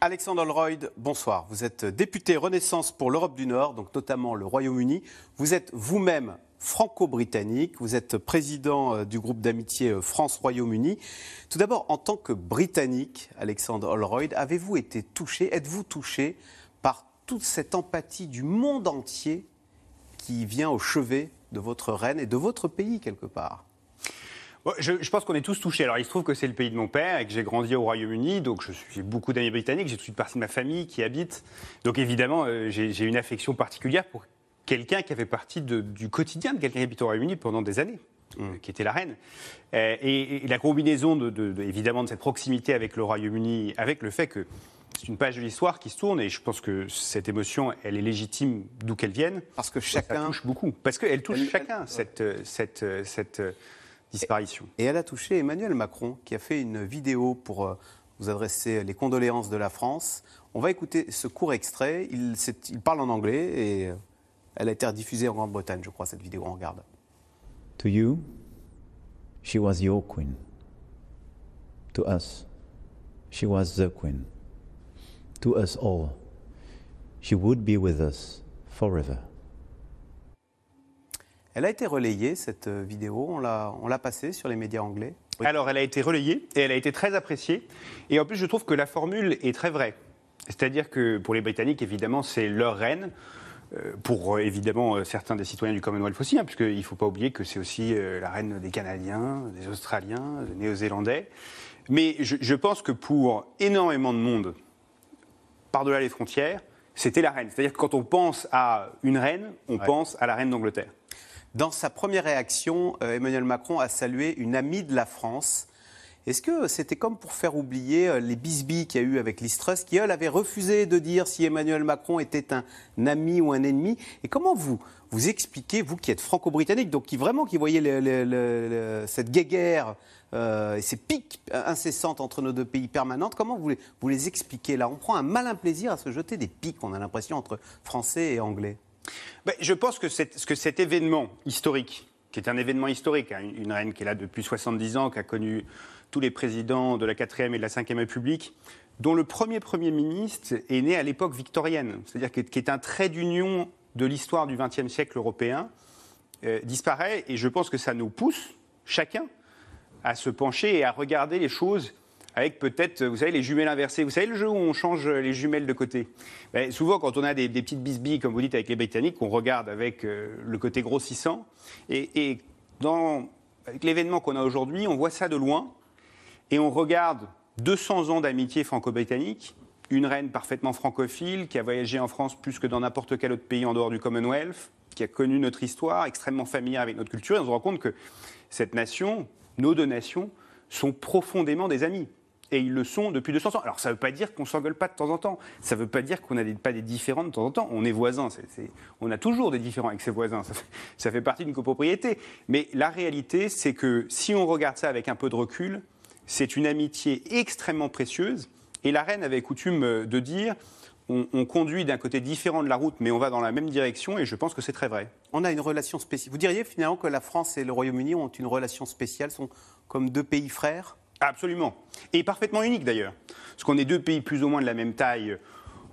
Alexandre Holroyd, bonsoir. Vous êtes député Renaissance pour l'Europe du Nord, donc notamment le Royaume-Uni. Vous êtes vous-même franco-britannique. Vous êtes président euh, du groupe d'amitié euh, France-Royaume-Uni. Tout d'abord, en tant que Britannique, Alexandre Holroyd, avez-vous été touché, êtes-vous touché par toute cette empathie du monde entier qui vient au chevet de votre reine et de votre pays quelque part? Je, pense qu'on est tous touchés. Alors, il se trouve que c'est le pays de mon père et que j'ai grandi au Royaume-Uni, donc j'ai beaucoup d'amis britanniques, j'ai toute une partie de ma famille qui habite. Donc, évidemment, euh, j'ai une affection particulière pour quelqu'un qui avait partie du quotidien de quelqu'un qui habite au Royaume-Uni pendant des années. Mmh. qui était la reine. Euh, et, la combinaison, de, évidemment, de cette proximité avec le Royaume-Uni, avec le fait que c'est une page de l'histoire qui se tourne, et je pense que cette émotion, elle est légitime d'où qu'elle vienne. Parce que chacun... touche beaucoup. Parce qu'elle touche chacun, cette, cette, cette disparition. Et elle a touché Emmanuel Macron, qui a fait une vidéo pour euh, vous adresser les condoléances de la France. On va écouter ce court extrait. Il, il parle en anglais et euh, elle a été rediffusée en Grande-Bretagne, je crois, cette vidéo. On regarde. To you, she was your queen. To us, she was the queen. To us all, she would be with us forever. Elle a été relayée, cette euh, vidéo. On l'a passée sur les médias anglais. Alors, elle a été relayée et elle a été très appréciée. Et en plus, je trouve que la formule est très vraie. C'est-à-dire que pour les Britanniques, évidemment, c'est leur reine. Euh, pour euh, évidemment certains des citoyens du Commonwealth aussi, hein, puisqu'il ne faut pas oublier que c'est aussi la reine des Canadiens, des Australiens, des Néo-Zélandais. Mais je, pense que pour énormément de monde, par-delà les frontières, c'était la reine. C'est-à-dire que quand on pense à une reine, on pense à la reine d'Angleterre. Dans sa première réaction, euh, Emmanuel Macron a salué une amie de la France. Est-ce que c'était comme pour faire oublier euh, les bisbilles qu'il y a eu avec Listrus, qui, elle, avait refusé de dire si Emmanuel Macron était un ami ou un ennemi? Et comment vous, vous expliquez, vous qui êtes franco-britannique, donc qui vraiment qui voyez cette guéguerre euh, et ces pics incessantes entre nos deux pays permanentes, comment vous vous les expliquez? Là On prend un malin plaisir à se jeter des pics, on a l'impression, entre français et anglais. Ben, je pense que, que, cet événement historique, qui est un événement historique, hein, une, reine qui est là depuis 70 ans, qui a connu tous les présidents de la 4e et de la 5e République, dont le premier Premier ministre est né à l'époque victorienne, c'est-à-dire qui est un trait d'union de l'histoire du XXe siècle européen, euh, disparaît. Et je pense que ça nous pousse, chacun, à se pencher et à regarder les choses avec peut-être, vous savez, les jumelles inversées. Vous savez le jeu où on change les jumelles de côté? Ben, Souvent, quand on a des, petites bisbilles, comme vous dites, avec les Britanniques, on regarde avec euh, le côté grossissant. Et, dans, avec l'événement qu'on a aujourd'hui, on voit ça de loin et on regarde 200 ans d'amitié franco-britannique, une reine parfaitement francophile qui a voyagé en France plus que dans n'importe quel autre pays en dehors du Commonwealth, qui a connu notre histoire, extrêmement familière avec notre culture. Et on se rend compte que cette nation, nos deux nations, sont profondément des amis. Et ils le sont depuis 200 ans. Alors ça ne veut pas dire qu'on s'engueule pas de temps en temps. Ça ne veut pas dire qu'on n'a pas des différends de temps en temps. On est voisins. on a toujours des différends avec ses voisins. Ça fait, partie d'une copropriété. Mais la réalité, c'est que si on regarde ça avec un peu de recul, c'est une amitié extrêmement précieuse. Et la reine avait coutume de dire on, on, conduit d'un côté différent de la route, mais on va dans la même direction, et je pense que c'est très vrai. On a une relation spéciale. Vous diriez finalement que la France et le Royaume-Uni ont une relation spéciale, sont comme deux pays frères? Absolument. Et parfaitement unique d'ailleurs. Parce qu'on est deux pays plus ou moins de la même taille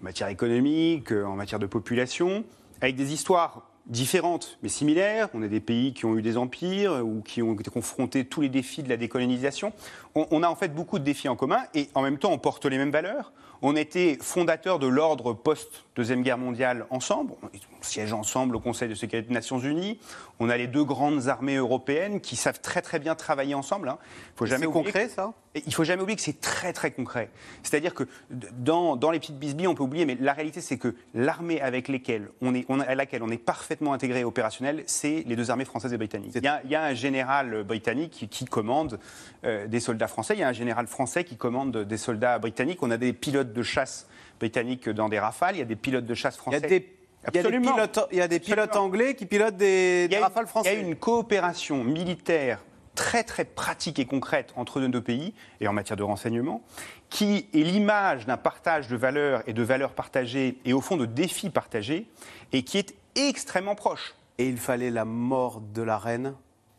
en matière économique, en matière de population, avec des histoires différentes mais similaires. On est des pays qui ont eu des empires ou qui ont été confrontés tous les défis de la décolonisation. On, a en fait beaucoup de défis en commun et en même temps on porte les mêmes valeurs. On était fondateur de l'ordre post-Deuxième Guerre mondiale ensemble. On siège ensemble au Conseil de sécurité des Nations Unies. On a les deux grandes armées européennes qui savent très très bien travailler ensemble. Hein. Faut jamais concret ça? Il faut jamais oublier que c'est très très concret. C'est-à-dire que dans, dans, les petites bisbilles, on peut oublier, mais la réalité c'est que l'armée avec lesquelles on est, on, à laquelle on est parfaitement intégré et opérationnel, c'est les deux armées françaises et britanniques. Il y, a, un général britannique qui, commande euh, des soldats français. Il y a un général français qui commande des soldats britanniques. On a des pilotes de chasse britanniques dans des rafales. Il y a des pilotes de chasse français. Il y a des, Il y a des pilotes, anglais qui pilotent des, rafales françaises. Il y a une coopération militaire très très pratique et concrète entre nos deux pays et en matière de renseignement, qui est l'image d'un partage de valeurs et de valeurs partagées et au fond de défis partagés et qui est extrêmement proche. Et il fallait la mort de la reine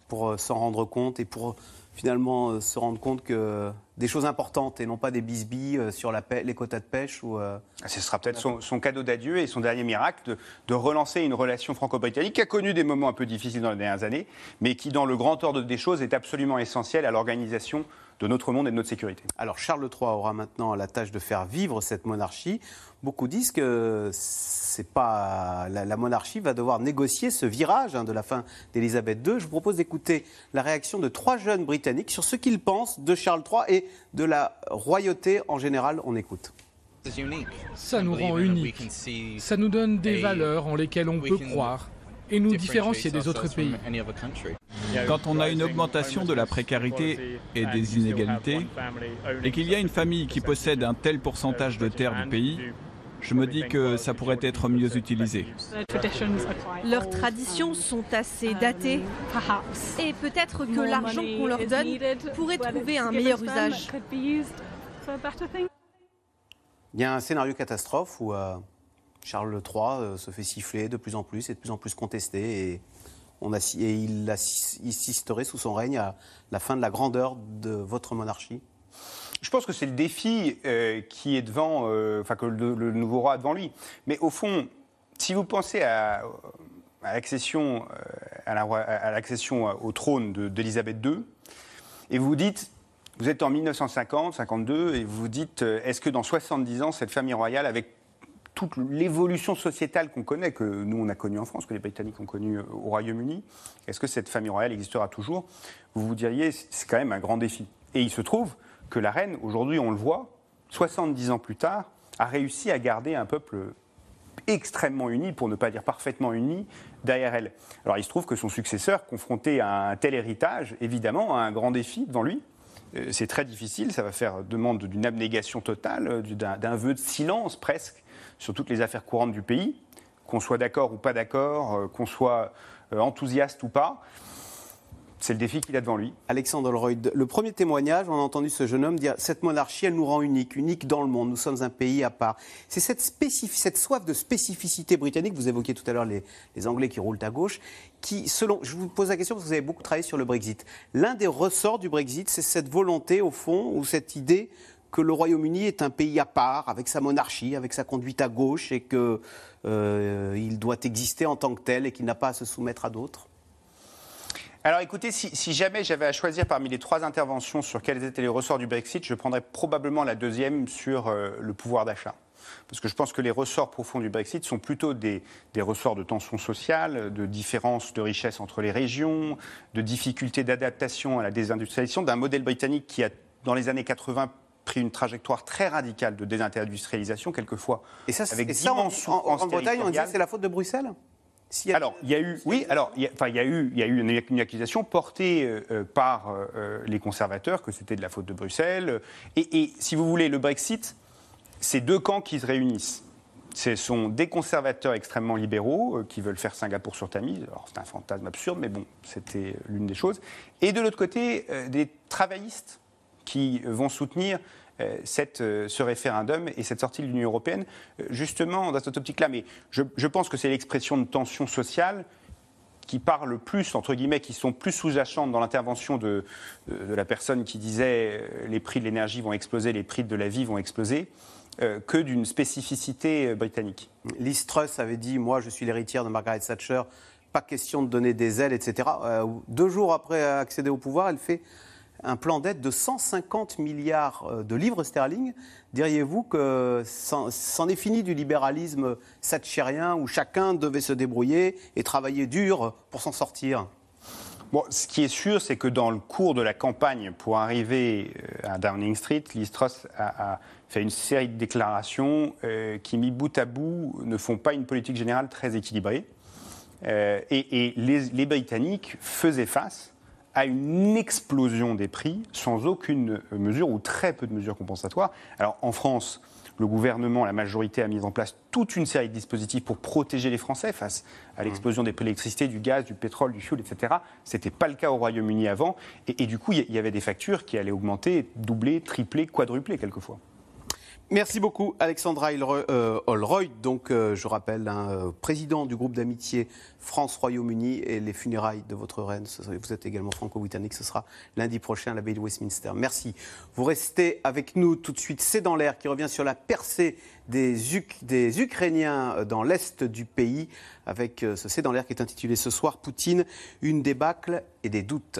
pour euh, s'en rendre compte et pour finalement euh, se rendre compte que des choses importantes et non pas des bisbilles euh, sur la les quotas de pêche ou ah, Ce sera peut-être son, cadeau d'adieu et son dernier miracle de, relancer une relation franco-britannique qui a connu des moments un peu difficiles dans les dernières années, mais qui, dans le grand ordre des choses, est absolument essentiel à l'organisation de notre monde et de notre sécurité. Alors Charles III aura maintenant la tâche de faire vivre cette monarchie. Beaucoup disent que c'est pas la, monarchie va devoir négocier ce virage hein, de la fin d'Élisabeth II. Je vous propose d'écouter la réaction de trois jeunes Britanniques sur ce qu'ils pensent de Charles III et de la royauté en général. On écoute. Ça nous rend uniques. Ça nous donne des valeurs en lesquelles on peut croire et nous différencier des autres pays. Quand on a une augmentation de la précarité et des inégalités, et qu'il y a une famille qui possède un tel pourcentage de terres du pays, je me dis que ça pourrait être mieux utilisé. Leurs traditions sont assez datées et peut-être que l'argent qu'on leur donne pourrait trouver un meilleur usage. Il y a un scénario catastrophe où euh, Charles III euh, se fait siffler de plus en plus et de plus en plus contesté. Et, on a, il assisterait sous son règne à la fin de la grandeur de votre monarchie je pense que c'est le défi euh, qui est devant, euh, que le, nouveau roi a devant lui. Mais au fond, si vous pensez à, l'accession, à l'accession au trône d'Élisabeth II, et vous vous dites, vous êtes en 1950, 52, et vous vous dites, est-ce que dans 70 ans, cette famille royale, avec toute l'évolution sociétale qu'on connaît, que nous on a connue en France, que les Britanniques ont connue euh, au Royaume-Uni, est-ce que cette famille royale existera toujours? Vous vous diriez, c'est quand même un grand défi. Et il se trouve que la reine, aujourd'hui on le voit, 70 ans plus tard, a réussi à garder un peuple extrêmement uni, pour ne pas dire parfaitement uni, derrière elle. Alors il se trouve que son successeur, confronté à un tel héritage, évidemment, a un grand défi devant lui. Euh, c'est très difficile, ça va faire demande d'une abnégation totale, euh, d'un vœu de silence presque sur toutes les affaires courantes du pays, qu'on soit d'accord ou pas d'accord, euh, qu'on soit euh, enthousiaste ou pas. C'est le défi qu'il a devant lui. Alexandre Lloyd, le premier témoignage, on a entendu ce jeune homme dire Cette monarchie, elle nous rend unique, unique dans le monde. Nous sommes un pays à part. C'est cette, soif de spécificité britannique, vous évoquiez tout à l'heure les, Anglais qui roulent à gauche, qui, selon. Je vous pose la question parce que vous avez beaucoup travaillé sur le Brexit. L'un des ressorts du Brexit, c'est cette volonté, au fond, ou cette idée que le Royaume-Uni est un pays à part, avec sa monarchie, avec sa conduite à gauche, et qu'il euh, doit exister en tant que tel et qu'il n'a pas à se soumettre à d'autres alors écoutez, si, jamais j'avais à choisir parmi les trois interventions sur quels étaient les ressorts du Brexit, je prendrais probablement la deuxième sur euh, le pouvoir d'achat. Parce que je pense que les ressorts profonds du Brexit sont plutôt des, ressorts de tensions sociales, de différences de richesse entre les régions, de difficultés d'adaptation à la désindustrialisation, d'un modèle britannique qui a, dans les années 80, pris une trajectoire très radicale de désindustrialisation, quelquefois. Et ça, avec ça en, en, Bretagne, on dit que c'est la faute de Bruxelles alors, il y a eu, oui, alors, il y a, enfin, il y a eu, il y a eu une, accusation portée euh, euh, par euh, les conservateurs que c'était de la faute de Bruxelles. Et, et, si vous voulez, le Brexit, c'est deux camps qui se réunissent. Ce sont des conservateurs extrêmement libéraux qui veulent faire Singapour sur Tamise. Alors, c'est un fantasme absurde, mais bon, c'était l'une des choses. Et de l'autre côté, des travaillistes qui vont soutenir euh, euh, ce référendum et cette sortie de l'Union européenne, euh, justement dans cette optique-là. Mais je, pense que c'est l'expression de tension sociale qui parle plus, entre guillemets, qui sont plus sous-jacentes dans l'intervention de, de, la personne qui disait les prix de l'énergie vont exploser, les prix de la vie vont exploser, que d'une spécificité britannique. Liz Truss avait dit Moi, je suis l'héritière de Margaret Thatcher, pas question de donner des ailes, etc. deux jours après accéder au pouvoir, elle fait un plan d'aide de 150 milliards euh, de livres sterling. Diriez-vous que c'en est fini du libéralisme thatchérien où chacun devait se débrouiller et travailler dur pour s'en sortir? Bon, ce qui est sûr, c'est que dans le cours de la campagne pour arriver euh, à Downing Street, Liz Truss a, fait une série de déclarations euh, qui, mis bout à bout, ne font pas une politique générale très équilibrée. et, les, Britanniques faisaient face à une explosion des prix sans aucune mesure ou très peu de mesures compensatoires. Alors en France, le gouvernement, la majorité a mis en place toute une série de dispositifs pour protéger les Français face à mmh. l'explosion des prix de l'électricité, du gaz, du pétrole, du fioul, etc. Ce n'était pas le cas au Royaume-Uni avant. Et, et du coup, il y avait des factures qui allaient augmenter, doubler, tripler, quadrupler quelquefois. Merci beaucoup, Alexandra euh, Holroyd. Donc, euh, je rappelle, un euh, président du groupe d'amitié France-Royaume-Uni et les funérailles de votre reine. Vous êtes également franco-britannique. Ce sera lundi prochain à l'abbaye de Westminster. Merci. Vous restez avec nous tout de suite. C'est dans l'air qui revient sur la percée des Ukrainiens dans l'est du pays avec ce C'est dans l'air qui est intitulé ce soir Poutine, une débâcle et des doutes.